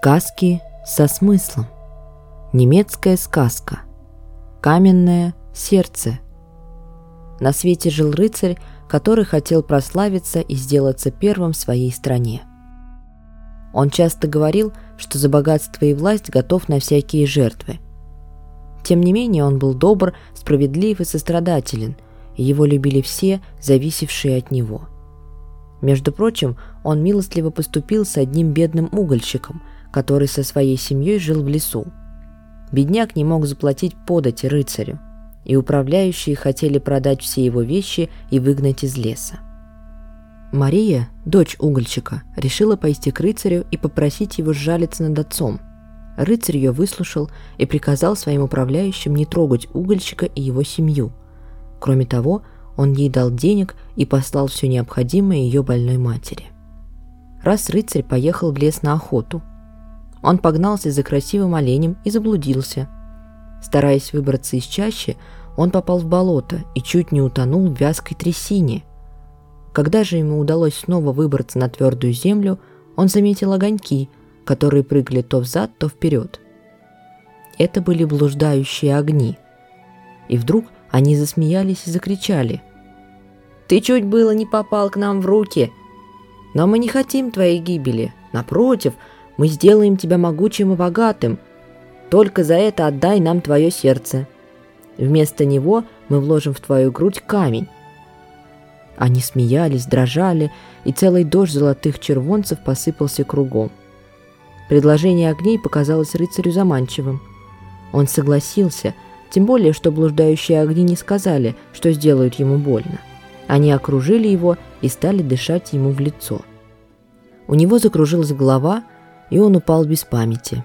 Сказки со смыслом. Немецкая сказка. Каменное сердце. На свете жил рыцарь, который хотел прославиться и сделаться первым в своей стране. Он часто говорил, что за богатство и власть готов на всякие жертвы. Тем не менее, он был добр, справедлив и сострадателен, и его любили все, зависевшие от него – между прочим, он милостливо поступил с одним бедным угольщиком, который со своей семьей жил в лесу. Бедняк не мог заплатить подати рыцарю, и управляющие хотели продать все его вещи и выгнать из леса. Мария, дочь угольщика, решила пойти к рыцарю и попросить его сжалиться над отцом. Рыцарь ее выслушал и приказал своим управляющим не трогать угольщика и его семью. Кроме того, он ей дал денег и послал все необходимое ее больной матери. Раз рыцарь поехал в лес на охоту. Он погнался за красивым оленем и заблудился. Стараясь выбраться из чащи, он попал в болото и чуть не утонул в вязкой трясине. Когда же ему удалось снова выбраться на твердую землю, он заметил огоньки, которые прыгали то взад, то вперед. Это были блуждающие огни. И вдруг они засмеялись и закричали – ты чуть было не попал к нам в руки. Но мы не хотим твоей гибели. Напротив, мы сделаем тебя могучим и богатым. Только за это отдай нам твое сердце. Вместо него мы вложим в твою грудь камень». Они смеялись, дрожали, и целый дождь золотых червонцев посыпался кругом. Предложение огней показалось рыцарю заманчивым. Он согласился, тем более, что блуждающие огни не сказали, что сделают ему больно. Они окружили его и стали дышать ему в лицо. У него закружилась голова, и он упал без памяти.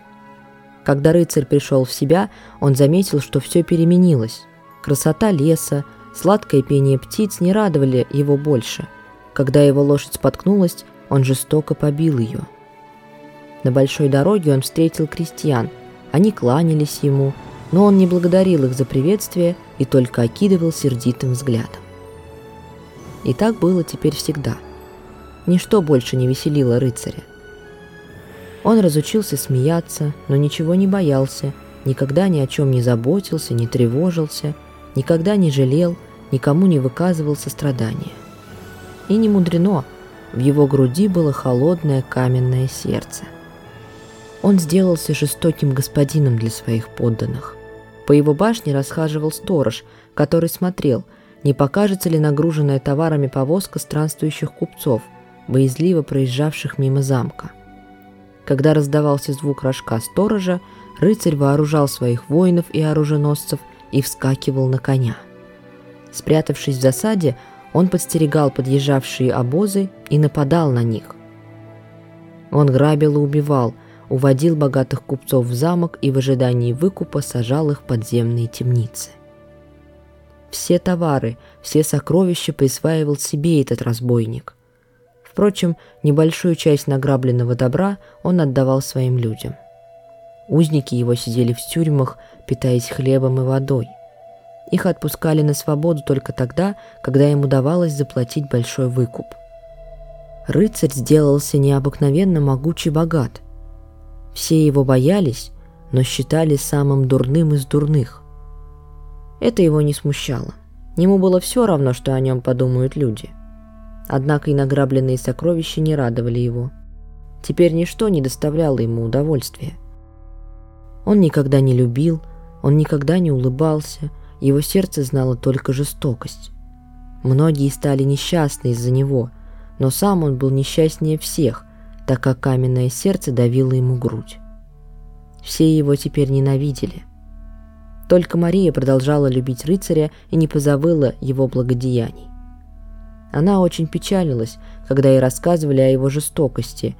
Когда рыцарь пришел в себя, он заметил, что все переменилось. Красота леса, сладкое пение птиц не радовали его больше. Когда его лошадь споткнулась, он жестоко побил ее. На большой дороге он встретил крестьян. Они кланялись ему, но он не благодарил их за приветствие и только окидывал сердитым взглядом. И так было теперь всегда. Ничто больше не веселило рыцаря. Он разучился смеяться, но ничего не боялся, никогда ни о чем не заботился, не тревожился, никогда не жалел, никому не выказывал сострадания. И не мудрено, в его груди было холодное каменное сердце. Он сделался жестоким господином для своих подданных. По его башне расхаживал сторож, который смотрел – не покажется ли нагруженная товарами повозка странствующих купцов, боязливо проезжавших мимо замка. Когда раздавался звук рожка сторожа, рыцарь вооружал своих воинов и оруженосцев и вскакивал на коня. Спрятавшись в засаде, он подстерегал подъезжавшие обозы и нападал на них. Он грабил и убивал, уводил богатых купцов в замок и в ожидании выкупа сажал их в подземные темницы. Все товары, все сокровища присваивал себе этот разбойник. Впрочем, небольшую часть награбленного добра он отдавал своим людям. Узники его сидели в тюрьмах, питаясь хлебом и водой. Их отпускали на свободу только тогда, когда им удавалось заплатить большой выкуп. Рыцарь сделался необыкновенно могучий богат. Все его боялись, но считали самым дурным из дурных. Это его не смущало. Ему было все равно, что о нем подумают люди. Однако и награбленные сокровища не радовали его. Теперь ничто не доставляло ему удовольствия. Он никогда не любил, он никогда не улыбался, его сердце знало только жестокость. Многие стали несчастны из-за него, но сам он был несчастнее всех, так как каменное сердце давило ему грудь. Все его теперь ненавидели – только Мария продолжала любить рыцаря и не позабыла его благодеяний. Она очень печалилась, когда ей рассказывали о его жестокости,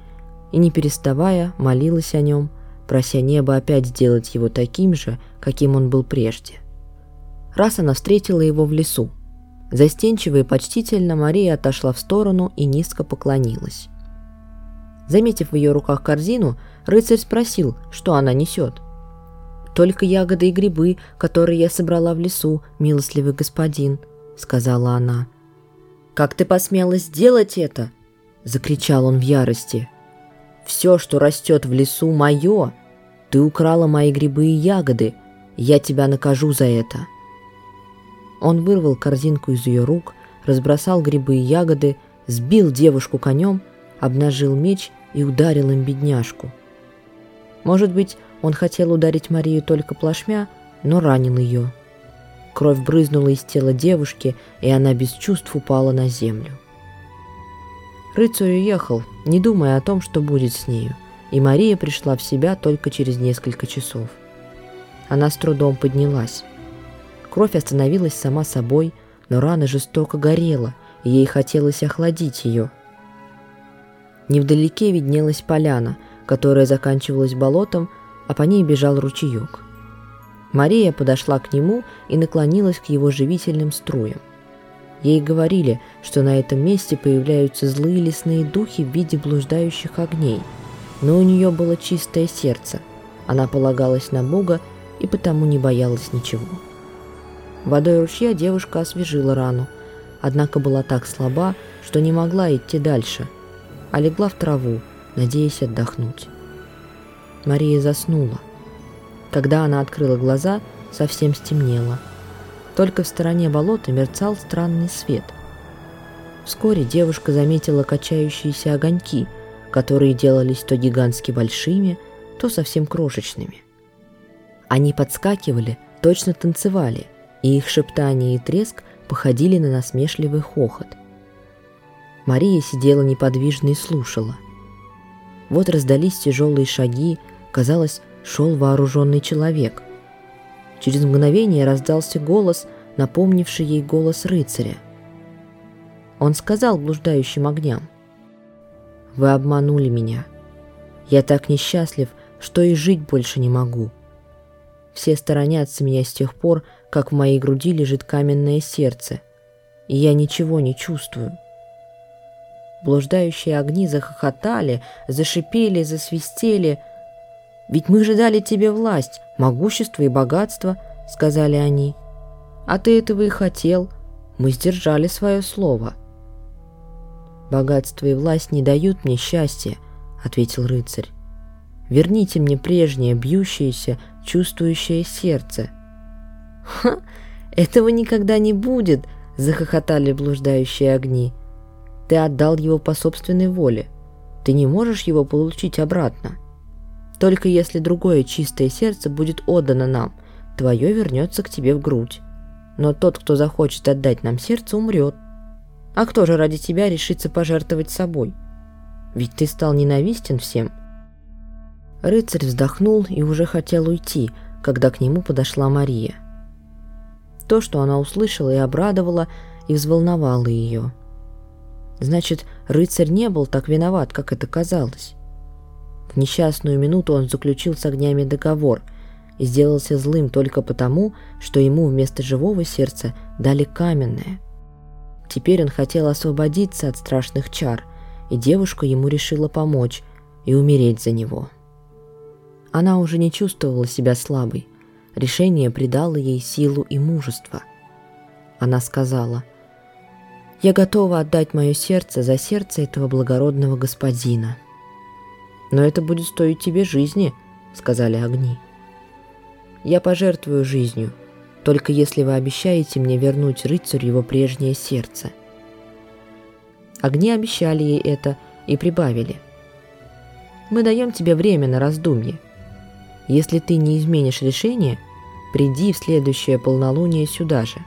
и не переставая молилась о нем, прося небо опять сделать его таким же, каким он был прежде. Раз она встретила его в лесу. Застенчиво и почтительно Мария отошла в сторону и низко поклонилась. Заметив в ее руках корзину, рыцарь спросил, что она несет. «Только ягоды и грибы, которые я собрала в лесу, милостливый господин», — сказала она. «Как ты посмела сделать это?» — закричал он в ярости. Все, что растет в лесу, мое. Ты украла мои грибы и ягоды. Я тебя накажу за это». Он вырвал корзинку из ее рук, разбросал грибы и ягоды, сбил девушку конем, обнажил меч и ударил им бедняжку. Может быть, он хотел ударить Марию только плашмя, но ранил ее. Кровь брызнула из тела девушки, и она без чувств упала на землю. Рыцарь уехал, не думая о том, что будет с нею, и Мария пришла в себя только через несколько часов. Она с трудом поднялась. Кровь остановилась сама собой, но рана жестоко горела, и ей хотелось охладить ее. Невдалеке виднелась поляна, которая заканчивалась болотом, а по ней бежал ручеек. Мария подошла к нему и наклонилась к его живительным струям. Ей говорили, что на этом месте появляются злые лесные духи в виде блуждающих огней. Но у нее было чистое сердце. Она полагалась на Бога и потому не боялась ничего. Водой ручья девушка освежила рану, однако была так слаба, что не могла идти дальше, а легла в траву, надеясь отдохнуть. Мария заснула. Когда она открыла глаза, совсем стемнело – только в стороне болота мерцал странный свет. Вскоре девушка заметила качающиеся огоньки, которые делались то гигантски большими, то совсем крошечными. Они подскакивали, точно танцевали, и их шептание и треск походили на насмешливый хохот. Мария сидела неподвижно и слушала. Вот раздались тяжелые шаги, казалось, шел вооруженный человек – Через мгновение раздался голос, напомнивший ей голос рыцаря. Он сказал блуждающим огням, «Вы обманули меня. Я так несчастлив, что и жить больше не могу. Все сторонятся меня с тех пор, как в моей груди лежит каменное сердце, и я ничего не чувствую». Блуждающие огни захохотали, зашипели, засвистели — ведь мы же дали тебе власть, могущество и богатство», — сказали они. «А ты этого и хотел. Мы сдержали свое слово». «Богатство и власть не дают мне счастья», — ответил рыцарь. «Верните мне прежнее бьющееся, чувствующее сердце». «Ха! Этого никогда не будет!» — захохотали блуждающие огни. «Ты отдал его по собственной воле. Ты не можешь его получить обратно». Только если другое чистое сердце будет отдано нам, твое вернется к тебе в грудь. Но тот, кто захочет отдать нам сердце, умрет. А кто же ради тебя решится пожертвовать собой? Ведь ты стал ненавистен всем. Рыцарь вздохнул и уже хотел уйти, когда к нему подошла Мария. То, что она услышала и обрадовала, и взволновало ее. Значит, рыцарь не был так виноват, как это казалось. В несчастную минуту он заключил с огнями договор и сделался злым только потому, что ему вместо живого сердца дали каменное. Теперь он хотел освободиться от страшных чар, и девушка ему решила помочь и умереть за него. Она уже не чувствовала себя слабой. Решение придало ей силу и мужество. Она сказала, «Я готова отдать мое сердце за сердце этого благородного господина». «Но это будет стоить тебе жизни», — сказали огни. «Я пожертвую жизнью, только если вы обещаете мне вернуть рыцарю его прежнее сердце». Огни обещали ей это и прибавили. «Мы даем тебе время на раздумье. Если ты не изменишь решение, приди в следующее полнолуние сюда же,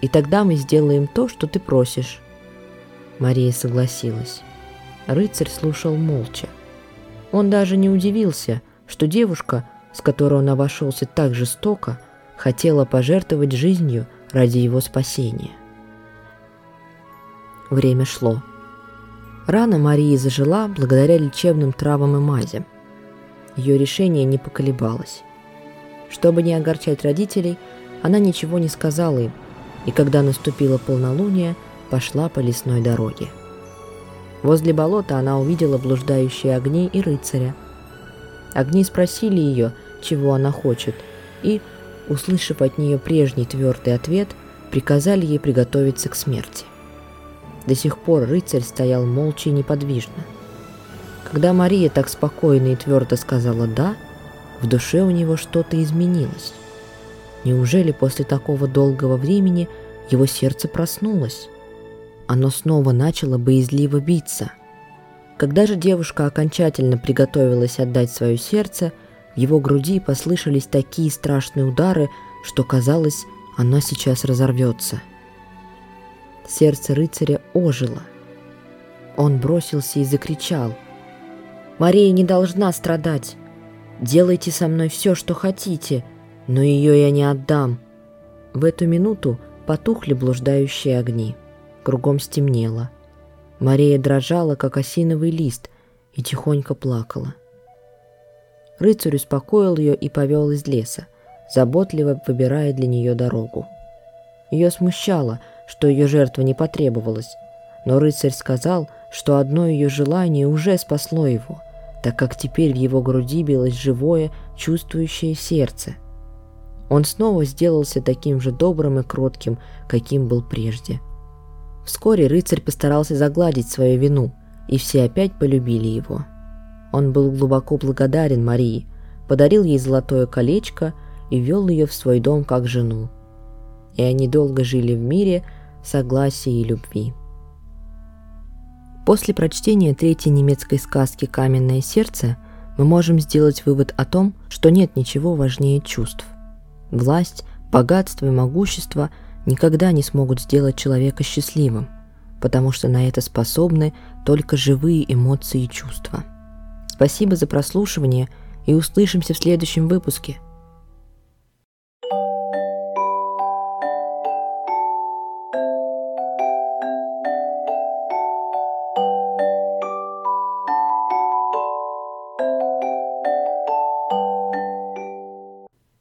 и тогда мы сделаем то, что ты просишь». Мария согласилась. Рыцарь слушал молча. Он даже не удивился, что девушка, с которой он обошелся так жестоко, хотела пожертвовать жизнью ради его спасения. Время шло. Рана Марии зажила благодаря лечебным травам и мазям. Ее решение не поколебалось. Чтобы не огорчать родителей, она ничего не сказала им, и когда наступило полнолуние, пошла по лесной дороге. Возле болота она увидела блуждающие огни и рыцаря. Огни спросили ее, чего она хочет, и, услышав от нее прежний твердый ответ, приказали ей приготовиться к смерти. До сих пор рыцарь стоял молча и неподвижно. Когда Мария так спокойно и твердо сказала «да», в душе у него что-то изменилось. Неужели после такого долгого времени его сердце проснулось? Оно снова начало боязливо биться. Когда же девушка окончательно приготовилась отдать свое сердце, в его груди послышались такие страшные удары, что казалось, оно сейчас разорвется. Сердце рыцаря ожило. Он бросился и закричал. «Мария не должна страдать. Делайте со мной все, что хотите, но ее я не отдам». В эту минуту потухли блуждающие огни. Кругом стемнело. Мария дрожала, как осиновый лист, и тихонько плакала. Рыцарь успокоил ее и повел из леса, заботливо выбирая для нее дорогу. Ее смущало, что ее жертва не потребовалась, но рыцарь сказал, что одно ее желание уже спасло его, так как теперь в его груди билось живое, чувствующее сердце. Он снова сделался таким же добрым и кротким, каким был прежде. Вскоре рыцарь постарался загладить свою вину, и все опять полюбили его. Он был глубоко благодарен Марии, подарил ей золотое колечко и вел ее в свой дом как жену. И они долго жили в мире, согласии и любви. После прочтения третьей немецкой сказки «Каменное сердце» мы можем сделать вывод о том, что нет ничего важнее чувств. Власть, богатство и могущество никогда не смогут сделать человека счастливым, потому что на это способны только живые эмоции и чувства. Спасибо за прослушивание и услышимся в следующем выпуске –